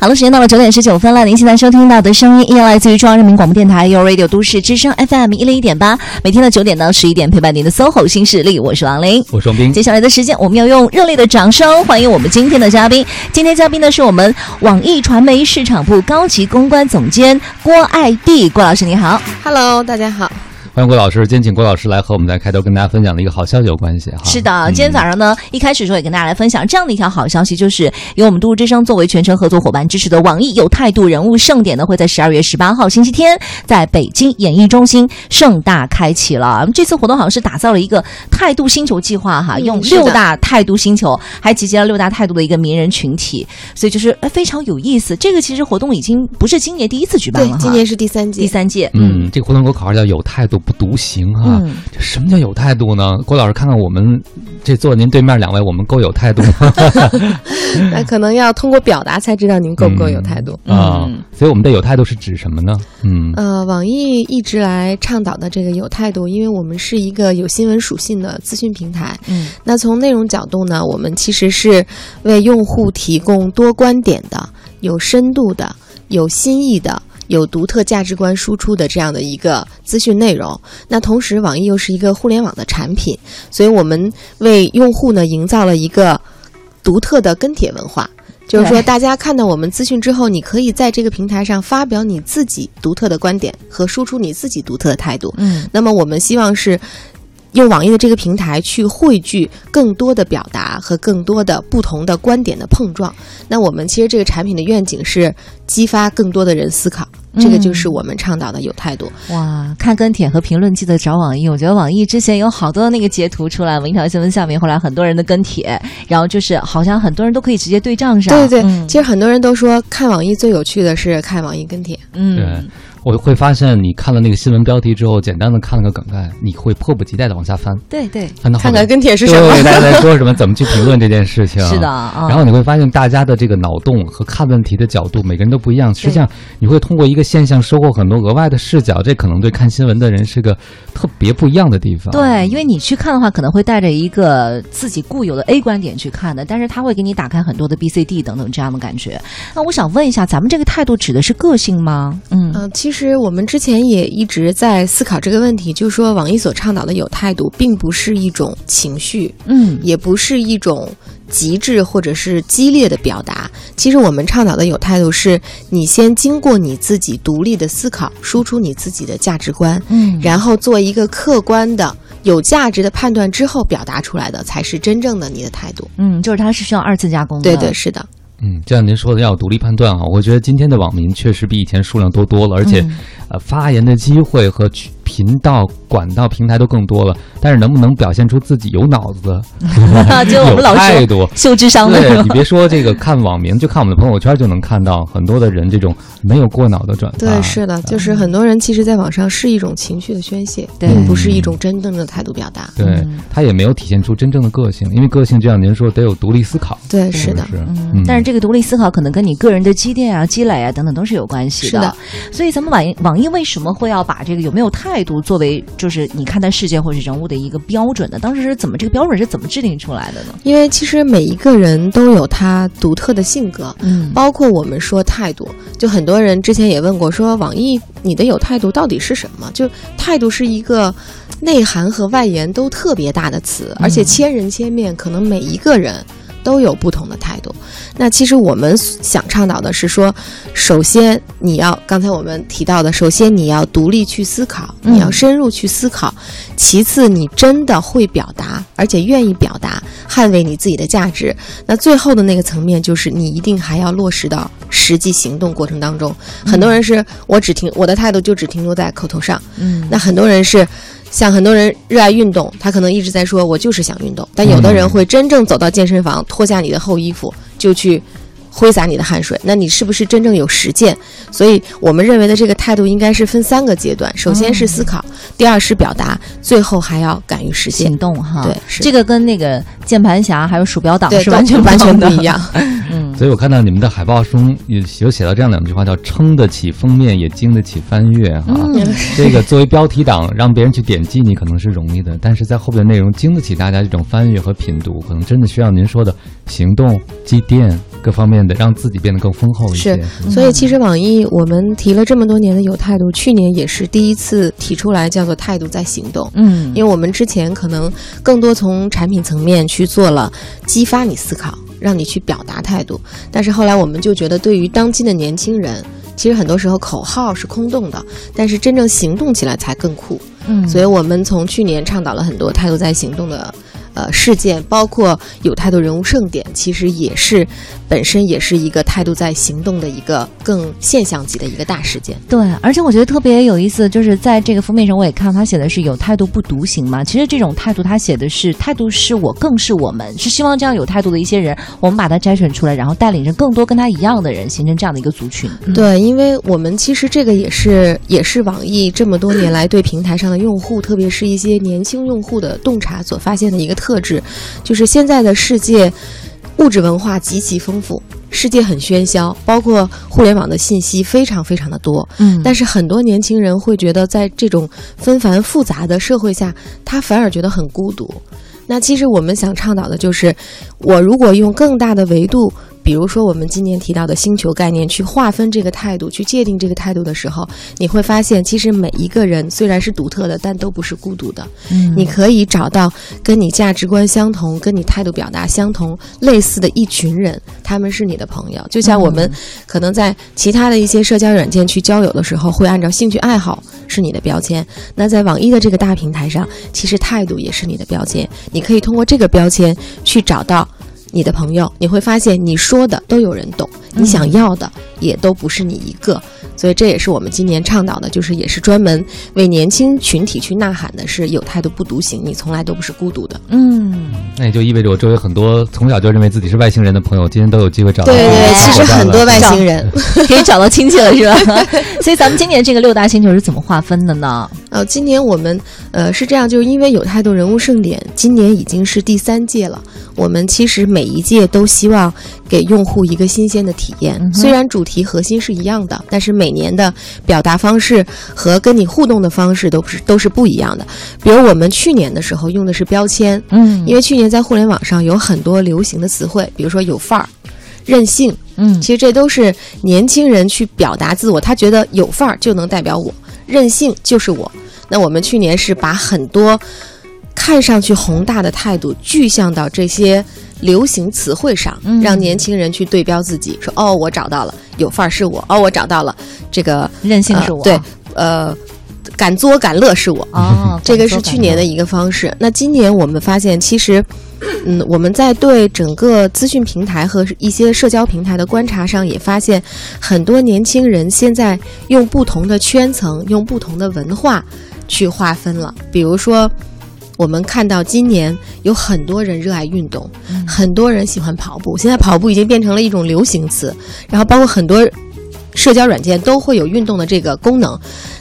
好了，时间到了九点十九分了。您现在收听到的声音依然来自于中央人民广播电台 u Radio 都市之声 FM 一零一点八，每天的九点到十一点陪伴您的 SOHO 新势力，我是王琳，我是王斌。接下来的时间，我们要用热烈的掌声欢迎我们今天的嘉宾。今天嘉宾呢是我们网易传媒市场部高级公关总监郭爱娣，郭老师你好，Hello，大家好。欢迎郭老师，今天请郭老师来和我们在开头跟大家分享的一个好消息有关系哈。是的，今天早上呢，一开始时候也跟大家来分享这样的一条好消息，就是由我们都市之声作为全程合作伙伴支持的网易有态度人物盛典呢，会在十二月十八号星期天在北京演艺中心盛大开启了。这次活动好像是打造了一个态度星球计划哈，用六大态度星球，还集结了六大态度的一个名人群体，所以就是非常有意思。这个其实活动已经不是今年第一次举办了，今年是第三届，第三届。嗯，这个活动给我口号叫有态度不独行啊。嗯，这什么叫有态度呢？郭老师，看看我们这坐您对面两位，我们够有态度吗？那可能要通过表达才知道您够不够有态度 啊。所以我们的有态度是指什么呢？嗯，呃，网易一直来倡导的这个有态度，因为我们是一个有新闻属性的资讯平台。嗯，那从内容角度呢，我们其实是为用户提供多观点的、有深度的、有新意的。有独特价值观输出的这样的一个资讯内容，那同时网易又是一个互联网的产品，所以我们为用户呢营造了一个独特的跟帖文化，就是说大家看到我们资讯之后，你可以在这个平台上发表你自己独特的观点和输出你自己独特的态度。嗯，那么我们希望是。用网易的这个平台去汇聚更多的表达和更多的不同的观点的碰撞。那我们其实这个产品的愿景是激发更多的人思考，这个就是我们倡导的有态度。哇，看跟帖和评论记得找网易。我觉得网易之前有好多的那个截图出来，一条新闻下面后来很多人的跟帖，然后就是好像很多人都可以直接对账上。对对，其实很多人都说看网易最有趣的是看网易跟帖。嗯。我会发现，你看了那个新闻标题之后，简单的看了个梗概，你会迫不及待的往下翻。对对，翻到看看跟帖是什么，大家在说什么，怎么去评论这件事情。是的，然后你会发现，大家的这个脑洞和看问题的角度，每个人都不一样。实际上，你会通过一个现象收获很多额外的视角，这可能对看新闻的人是个特别不一样的地方。对，因为你去看的话，可能会带着一个自己固有的 A 观点去看的，但是他会给你打开很多的 B、C、D 等等这样的感觉。那我想问一下，咱们这个态度指的是个性吗？嗯嗯，其实我们之前。前也一直在思考这个问题，就是说，网易所倡导的有态度，并不是一种情绪，嗯，也不是一种极致或者是激烈的表达。其实我们倡导的有态度，是你先经过你自己独立的思考，输出你自己的价值观，嗯，然后做一个客观的、有价值的判断之后表达出来的，才是真正的你的态度。嗯，就是它是需要二次加工的。对对，是的。嗯，就像您说的，要独立判断啊。我觉得今天的网民确实比以前数量多多了，而且，呃，发言的机会和。频道、管道、平台都更多了，但是能不能表现出自己有脑子、有态度、秀智商的？对你别说这个，看网名就看我们的朋友圈就能看到很多的人这种没有过脑的转发。对，是的，就是很多人其实，在网上是一种情绪的宣泄，并不是一种真正的态度表达。对他也没有体现出真正的个性，因为个性就像您说，得有独立思考。对，是的，嗯。但是这个独立思考可能跟你个人的积淀啊、积累啊等等都是有关系的。是的，所以咱们网易网易为什么会要把这个有没有态？态度作为就是你看待世界或者人物的一个标准的，当时是怎么这个标准是怎么制定出来的呢？因为其实每一个人都有他独特的性格，嗯，包括我们说态度，就很多人之前也问过，说网易你的有态度到底是什么？就态度是一个内涵和外延都特别大的词，而且千人千面，可能每一个人。都有不同的态度。那其实我们想倡导的是说，首先你要刚才我们提到的，首先你要独立去思考，你要深入去思考；其次，你真的会表达，而且愿意表达，捍卫你自己的价值。那最后的那个层面，就是你一定还要落实到实际行动过程当中。很多人是我只停我的态度就只停留在口头上，嗯，那很多人是。像很多人热爱运动，他可能一直在说“我就是想运动”，但有的人会真正走到健身房，脱下你的厚衣服就去。挥洒你的汗水，那你是不是真正有实践？所以我们认为的这个态度应该是分三个阶段：首先是思考，第二是表达，最后还要敢于实行动。哈，对，是这个跟那个键盘侠还有鼠标党是完全完全不一样。嗯，所以我看到你们的海报中有有写到这样两句话，叫“撑得起封面，也经得起翻阅”。哈，这个作为标题党，让别人去点击你可能是容易的，但是在后边内容经得起大家这种翻阅和品读，可能真的需要您说的行动积淀。各方面的，让自己变得更丰厚一些。是，所以其实网易我们提了这么多年的有态度，去年也是第一次提出来，叫做态度在行动。嗯，因为我们之前可能更多从产品层面去做了激发你思考，让你去表达态度，但是后来我们就觉得，对于当今的年轻人，其实很多时候口号是空洞的，但是真正行动起来才更酷。嗯，所以我们从去年倡导了很多态度在行动的。呃，事件包括有态度人物盛典，其实也是本身也是一个态度在行动的一个更现象级的一个大事件。对，而且我觉得特别有意思，就是在这个封面上，我也看到他写的是有态度不独行嘛。其实这种态度，他写的是态度是我，更是我们，是希望这样有态度的一些人，我们把他筛选出来，然后带领着更多跟他一样的人，形成这样的一个族群。对，因为我们其实这个也是也是网易这么多年来对平台上的用户，特别是一些年轻用户的洞察所发现的一个特。特质，就是现在的世界物质文化极其丰富，世界很喧嚣，包括互联网的信息非常非常的多。嗯，但是很多年轻人会觉得，在这种纷繁复杂的社会下，他反而觉得很孤独。那其实我们想倡导的就是，我如果用更大的维度。比如说，我们今年提到的星球概念，去划分这个态度，去界定这个态度的时候，你会发现，其实每一个人虽然是独特的，但都不是孤独的。嗯，你可以找到跟你价值观相同、跟你态度表达相同、类似的一群人，他们是你的朋友。就像我们可能在其他的一些社交软件去交友的时候，会按照兴趣爱好是你的标签。那在网易的这个大平台上，其实态度也是你的标签。你可以通过这个标签去找到。你的朋友，你会发现你说的都有人懂，你想要的也都不是你一个。所以这也是我们今年倡导的，就是也是专门为年轻群体去呐喊的，是有态度不独行，你从来都不是孤独的。嗯，那也就意味着我周围很多从小就认为自己是外星人的朋友，今天都有机会找到。对对，其实很多外星人 可以找到亲戚了，是吧？所以咱们今年这个六大星球是怎么划分的呢？呃，今年我们呃是这样，就是因为有太多人物盛典，今年已经是第三届了。我们其实每一届都希望给用户一个新鲜的体验，虽然主题核心是一样的，但是每年的表达方式和跟你互动的方式都是都是不一样的。比如我们去年的时候用的是标签，嗯，因为去年在互联网上有很多流行的词汇，比如说有范儿、任性，嗯，其实这都是年轻人去表达自我，他觉得有范儿就能代表我，任性就是我。那我们去年是把很多。看上去宏大的态度具象到这些流行词汇上，让年轻人去对标自己，说：“哦，我找到了，有范儿是我；哦，我找到了，这个任性是我。对，呃，敢作敢乐是我。哦，这个是去年的一个方式。那今年我们发现，其实，嗯，我们在对整个资讯平台和一些社交平台的观察上，也发现很多年轻人现在用不同的圈层、用不同的文化去划分了，比如说。我们看到今年有很多人热爱运动，很多人喜欢跑步。现在跑步已经变成了一种流行词，然后包括很多社交软件都会有运动的这个功能。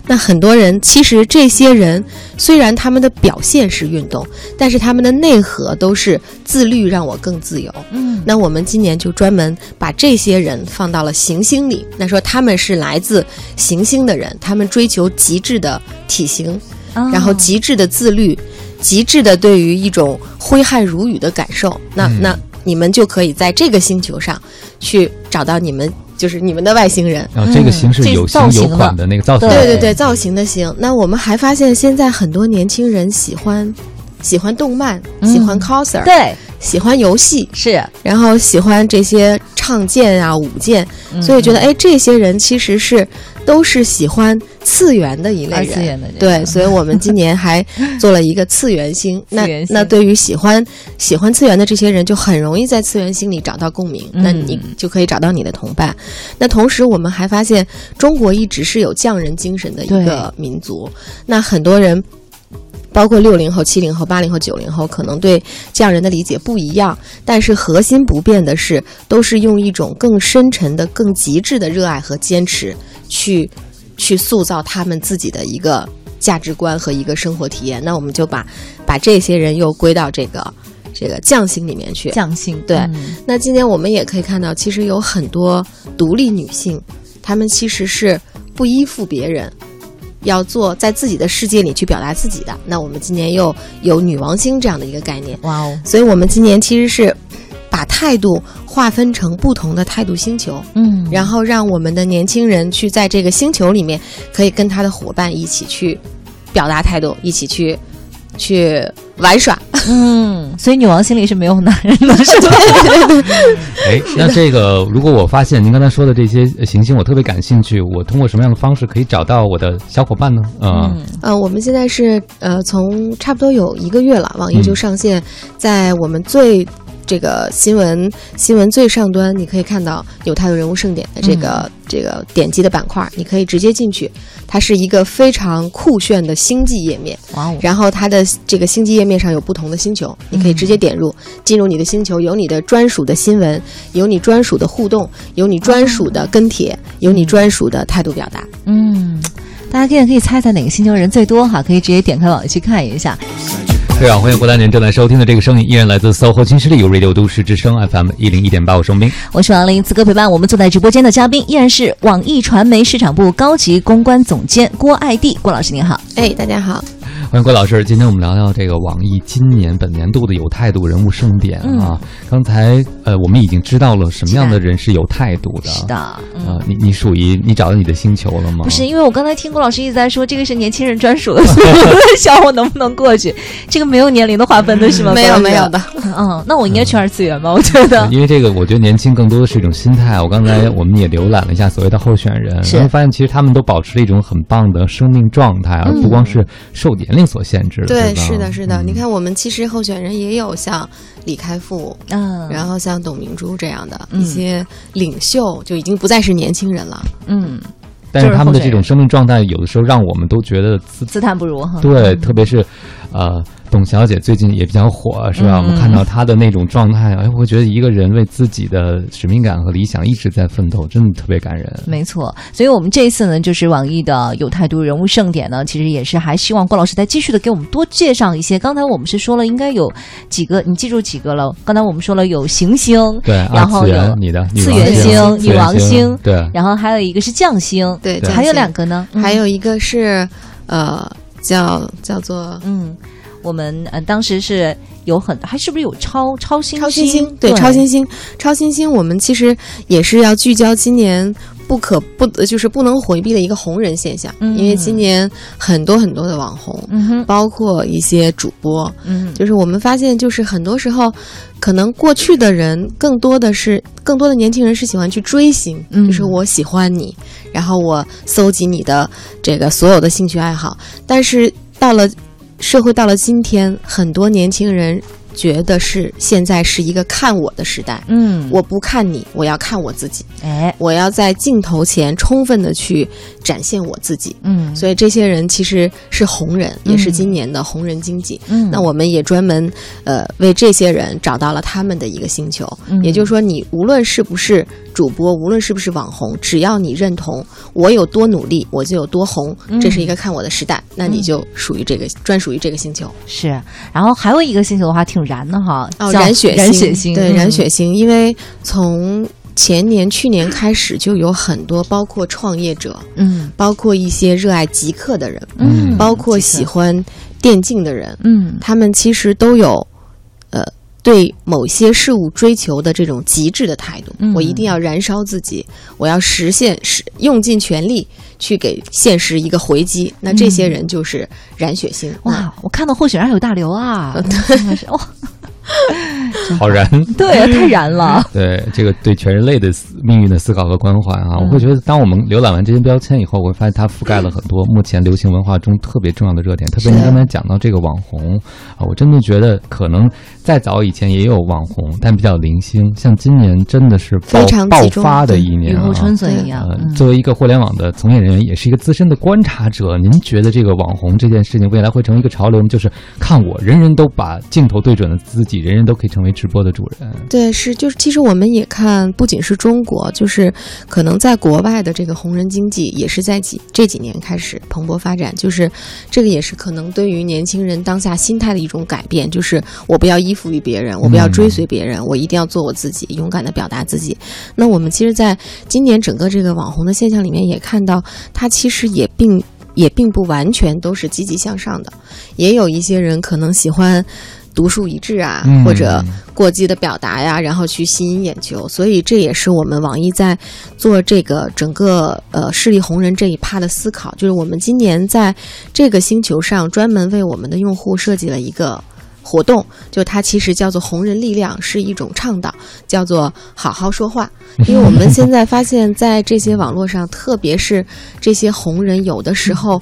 那很多人其实这些人虽然他们的表现是运动，但是他们的内核都是自律，让我更自由。嗯，那我们今年就专门把这些人放到了行星里。那说他们是来自行星的人，他们追求极致的体型，然后极致的自律。极致的对于一种挥汗如雨的感受，那那你们就可以在这个星球上去找到你们，就是你们的外星人。然后这个形是有形有款的那个造型，对对对，造型的型。那我们还发现，现在很多年轻人喜欢喜欢动漫，喜欢 coser，对，喜欢游戏是，然后喜欢这些唱剑啊舞剑，所以觉得哎，这些人其实是。都是喜欢次元的一类人，对，所以我们今年还做了一个次元星。那那对于喜欢喜欢次元的这些人，就很容易在次元星里找到共鸣。那你就可以找到你的同伴。那同时，我们还发现，中国一直是有匠人精神的一个民族。那很多人。包括六零后、七零后、八零后、九零后，可能对匠人的理解不一样，但是核心不变的是，都是用一种更深沉的、更极致的热爱和坚持，去去塑造他们自己的一个价值观和一个生活体验。那我们就把把这些人又归到这个这个匠心里面去。匠心对。那今年我们也可以看到，其实有很多独立女性，她们其实是不依附别人。要做在自己的世界里去表达自己的，那我们今年又有女王星这样的一个概念，哇哦！所以我们今年其实是。把态度划分成不同的态度星球，嗯，然后让我们的年轻人去在这个星球里面，可以跟他的伙伴一起去表达态度，一起去去玩耍。嗯，所以女王心里是没有男人的，是吧？哎，那这个，如果我发现您刚才说的这些行星，我特别感兴趣，我通过什么样的方式可以找到我的小伙伴呢？啊、嗯呃，我们现在是呃，从差不多有一个月了，网易就嗯上线，在我们最这个新闻新闻最上端，你可以看到有态度人物盛典的这个、这个点击的板块，你可以直接进去，它是一个非常酷炫的星际页面。哇哦，然后它的这个星际页面上有不同的星球，你可以直接点入，进入你的星球，有你的专属的新闻，有你专属的互动，有你专属的跟帖，有你专属的态度表达。嗯。大家现在可以猜猜哪个星球人最多哈？可以直接点开网页去看一下。非常欢迎回来您正在收听的这个声音，依然来自 SOHO 新势力有 Radio 都市之声 FM 一零一点八，我是王斌。我是王林，此刻陪伴我们坐在直播间的嘉宾依然是网易传媒市场部高级公关总监郭爱娣，郭老师您好。哎，大家好。欢迎郭老师，今天我们聊聊这个网易今年本年度的有态度人物盛典啊。刚才呃，我们已经知道了什么样的人是有态度的。是的，嗯。呃，你你属于你找到你的星球了吗？不是，因为我刚才听郭老师一直在说这个是年轻人专属的，所以我在想我能不能过去。这个没有年龄的划分的是吗？没有没有的。嗯，那我应该去二次元吧？我觉得，因为这个，我觉得年轻更多的是一种心态。我刚才我们也浏览了一下所谓的候选人，然后发现其实他们都保持了一种很棒的生命状态，而不光是受年龄所限制。对，是的，是的。嗯、你看，我们其实候选人也有像李开复，嗯，然后像董明珠这样的一些领袖，就已经不再是年轻人了。嗯，但是他们的这种生命状态，有的时候让我们都觉得自自叹不如哈。对，特别是，呃。董小姐最近也比较火，是吧？嗯、我们看到她的那种状态，哎，我觉得一个人为自己的使命感和理想一直在奋斗，真的特别感人。没错，所以我们这一次呢，就是网易的有态度人物盛典呢，其实也是还希望郭老师再继续的给我们多介绍一些。刚才我们是说了，应该有几个，你记住几个了？刚才我们说了有行星，对，然后有你的次元星、女王星，对，然后还有一个是将星，对，还有两个呢，还有一个是呃，叫叫做嗯。我们呃当时是有很还是不是有超超新星超新星？对，超新星，超新星。我们其实也是要聚焦今年不可不就是不能回避的一个红人现象，嗯、因为今年很多很多的网红，嗯、包括一些主播，嗯，就是我们发现，就是很多时候，可能过去的人更多的是更多的年轻人是喜欢去追星，嗯、就是我喜欢你，然后我搜集你的这个所有的兴趣爱好，但是到了。社会到了今天，很多年轻人觉得是现在是一个看我的时代。嗯，我不看你，我要看我自己。哎，我要在镜头前充分的去展现我自己。嗯，所以这些人其实是红人，嗯、也是今年的红人经济。嗯，那我们也专门呃为这些人找到了他们的一个星球。嗯，也就是说，你无论是不是主播，无论是不是网红，只要你认同我有多努力，我就有多红。嗯、这是一个看我的时代，那你就属于这个专属于这个星球。是，然后还有一个星球的话挺燃的哈，哦，燃血燃血星，对，嗯、燃血星，因为从前年、去年开始就有很多，包括创业者，嗯，包括一些热爱极客的人，嗯，包括喜欢电竞的人，嗯，他们其实都有，呃，对某些事物追求的这种极致的态度。嗯、我一定要燃烧自己，我要实现，使用尽全力去给现实一个回击。那这些人就是燃血星。嗯、哇，我看到候选人还有大刘啊，对，哇。好燃，对，太燃了。对这个对全人类的命运的思考和关怀啊，我会觉得，当我们浏览完这些标签以后，我会发现它覆盖了很多目前流行文化中特别重要的热点。特别您刚才讲到这个网红啊，我真的觉得可能再早以前也有网红，但比较零星。像今年真的是非常爆发的一年、啊，雨后春笋一样。呃，作为一个互联网的从业人员，也是一个资深的观察者，您觉得这个网红这件事情未来会成为一个潮流吗？就是看我，人人都把镜头对准了自己。人人都可以成为直播的主人，对，是就是，其实我们也看，不仅是中国，就是可能在国外的这个红人经济也是在几这几年开始蓬勃发展，就是这个也是可能对于年轻人当下心态的一种改变，就是我不要依附于别人，我不要追随别人，嗯、我一定要做我自己，勇敢的表达自己。那我们其实在今年整个这个网红的现象里面也看到，他其实也并也并不完全都是积极向上的，也有一些人可能喜欢。独树一帜啊，或者过激的表达呀，然后去吸引眼球。所以这也是我们网易在做这个整个呃势力红人这一趴的思考，就是我们今年在这个星球上专门为我们的用户设计了一个。活动就它其实叫做红人力量，是一种倡导，叫做好好说话。因为我们现在发现，在这些网络上，特别是这些红人，有的时候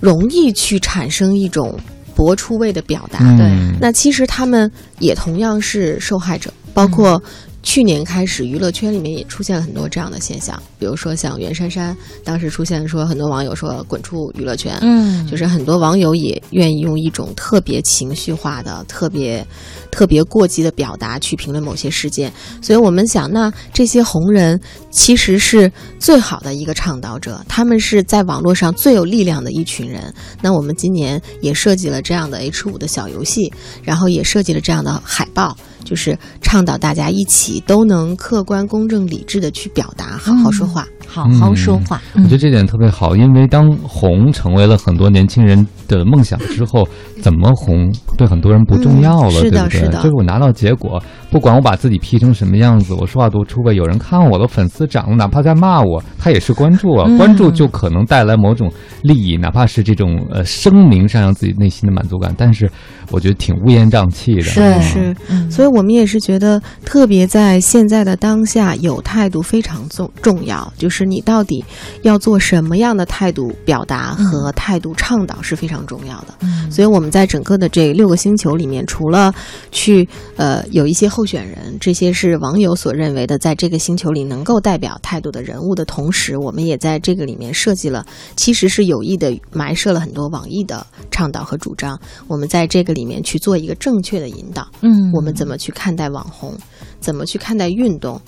容易去产生一种博出位的表达。对，那其实他们也同样是受害者，包括。去年开始，娱乐圈里面也出现了很多这样的现象，比如说像袁姗姗，当时出现说很多网友说滚出娱乐圈，嗯，就是很多网友也愿意用一种特别情绪化的、特别特别过激的表达去评论某些事件。所以我们想，那这些红人其实是最好的一个倡导者，他们是在网络上最有力量的一群人。那我们今年也设计了这样的 H 五的小游戏，然后也设计了这样的海报。就是倡导大家一起都能客观、公正、理智的去表达，好好说话，好好说话。我觉得这点特别好，因为当红成为了很多年轻人的梦想之后，怎么红对很多人不重要了，对不对？就是我拿到结果，不管我把自己 P 成什么样子，我说话多出位，有人看我的粉丝涨了，哪怕在骂我，他也是关注啊。关注就可能带来某种利益，哪怕是这种呃声明上让自己内心的满足感，但是我觉得挺乌烟瘴气的。是是，所以。我们也是觉得，特别在现在的当下，有态度非常重重要。就是你到底要做什么样的态度表达和态度倡导是非常重要的。所以我们在整个的这六个星球里面，除了去呃有一些候选人，这些是网友所认为的在这个星球里能够代表态度的人物的同时，我们也在这个里面设计了，其实是有意的埋设了很多网易的倡导和主张。我们在这个里面去做一个正确的引导。嗯，我们怎么？去看待网红，怎么去看待运动，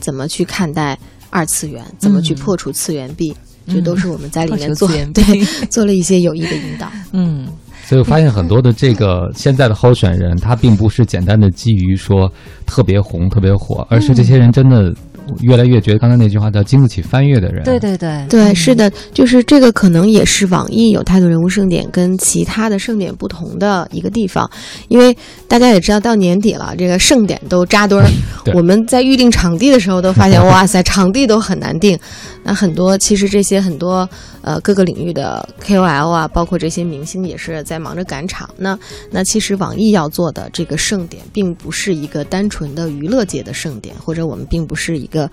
怎么去看待二次元，怎么去破除次元壁，这都是我们在里面做对做了一些有益的引导。嗯，所以我发现很多的这个现在的候选人，他并不是简单的基于说特别红、特别火，而是这些人真的。越来越觉得刚才那句话叫经得起翻阅的人，对对对。对，是的，就是这个可能也是网易有态度人物盛典跟其他的盛典不同的一个地方，因为大家也知道到年底了，这个盛典都扎堆儿，我们在预定场地的时候都发现，哇塞，场地都很难定。那很多其实这些很多呃各个领域的 KOL 啊，包括这些明星也是在忙着赶场。那那其实网易要做的这个盛典，并不是一个单纯的娱乐界的盛典，或者我们并不是一个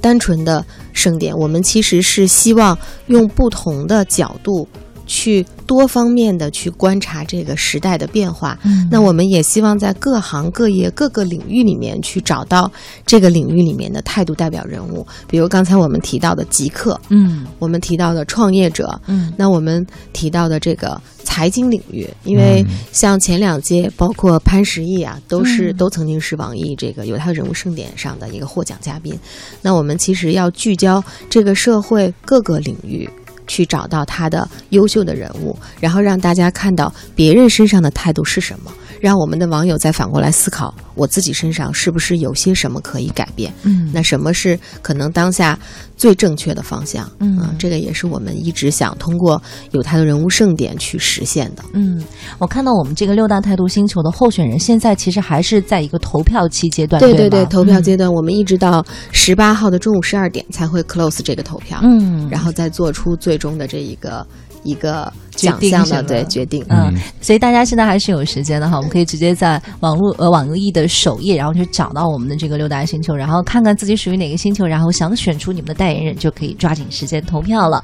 单纯的盛典，我们其实是希望用不同的角度。去多方面的去观察这个时代的变化，那我们也希望在各行各业各个领域里面去找到这个领域里面的态度代表人物，比如刚才我们提到的极客，嗯，我们提到的创业者，嗯，那我们提到的这个财经领域，因为像前两届包括潘石屹啊，都是都曾经是网易这个有他人物盛典上的一个获奖嘉宾，那我们其实要聚焦这个社会各个领域。去找到他的优秀的人物，然后让大家看到别人身上的态度是什么，让我们的网友再反过来思考，我自己身上是不是有些什么可以改变？嗯，那什么是可能当下最正确的方向？嗯，这个也是我们一直想通过有他的人物盛典去实现的。嗯，我看到我们这个六大态度星球的候选人，现在其实还是在一个投票期阶段，对对对，投票阶段，我们一直到十八号的中午十二点才会 close 这个投票，嗯，然后再做出最。终的这一个一个奖项的对决定，嗯，所以大家现在还是有时间的哈，我们可以直接在网络呃网易的首页，然后去找到我们的这个六大星球，然后看看自己属于哪个星球，然后想选出你们的代言人，就可以抓紧时间投票了。